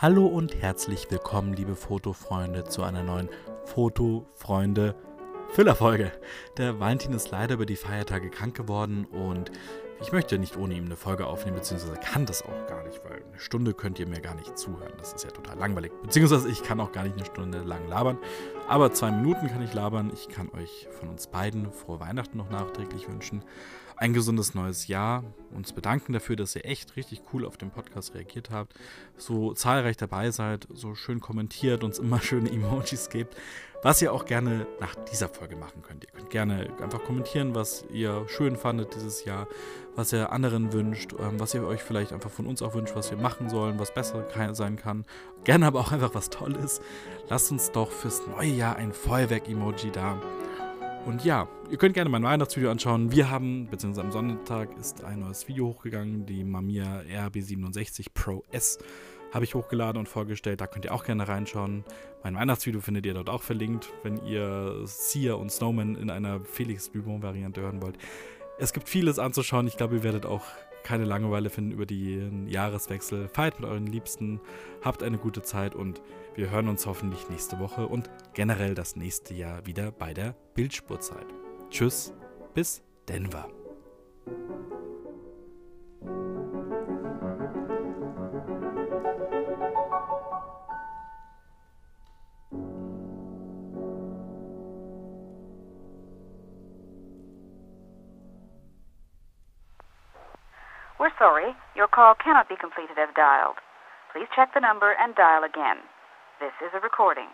Hallo und herzlich willkommen, liebe Fotofreunde, zu einer neuen Fotofreunde Füllerfolge. Der Valentin ist leider über die Feiertage krank geworden und ich möchte nicht ohne ihm eine Folge aufnehmen, beziehungsweise kann das auch gar nicht, weil eine Stunde könnt ihr mir gar nicht zuhören. Das ist ja total langweilig. Beziehungsweise ich kann auch gar nicht eine Stunde lang labern. Aber zwei Minuten kann ich labern. Ich kann euch von uns beiden frohe Weihnachten noch nachträglich wünschen ein gesundes neues Jahr, uns bedanken dafür, dass ihr echt richtig cool auf den Podcast reagiert habt, so zahlreich dabei seid, so schön kommentiert, uns immer schöne Emojis gebt, was ihr auch gerne nach dieser Folge machen könnt. Ihr könnt gerne einfach kommentieren, was ihr schön fandet dieses Jahr, was ihr anderen wünscht, ähm, was ihr euch vielleicht einfach von uns auch wünscht, was wir machen sollen, was besser sein kann. Gerne aber auch einfach was Tolles. Lasst uns doch fürs neue Jahr ein Feuerwerk-Emoji da. Und ja, ihr könnt gerne mein Weihnachtsvideo anschauen. Wir haben, beziehungsweise am Sonntag ist ein neues Video hochgegangen, die Mamiya RB67 Pro S habe ich hochgeladen und vorgestellt. Da könnt ihr auch gerne reinschauen. Mein Weihnachtsvideo findet ihr dort auch verlinkt, wenn ihr Sia und Snowman in einer Felix Dubon-Variante hören wollt. Es gibt vieles anzuschauen. Ich glaube, ihr werdet auch keine Langeweile finden über den Jahreswechsel. Feiert mit euren Liebsten, habt eine gute Zeit und wir hören uns hoffentlich nächste Woche und generell das nächste Jahr wieder bei der Bildspurzeit. Tschüss, bis Denver. We're sorry, your call cannot be completed as dialed. Please check the number and dial again. This is a recording.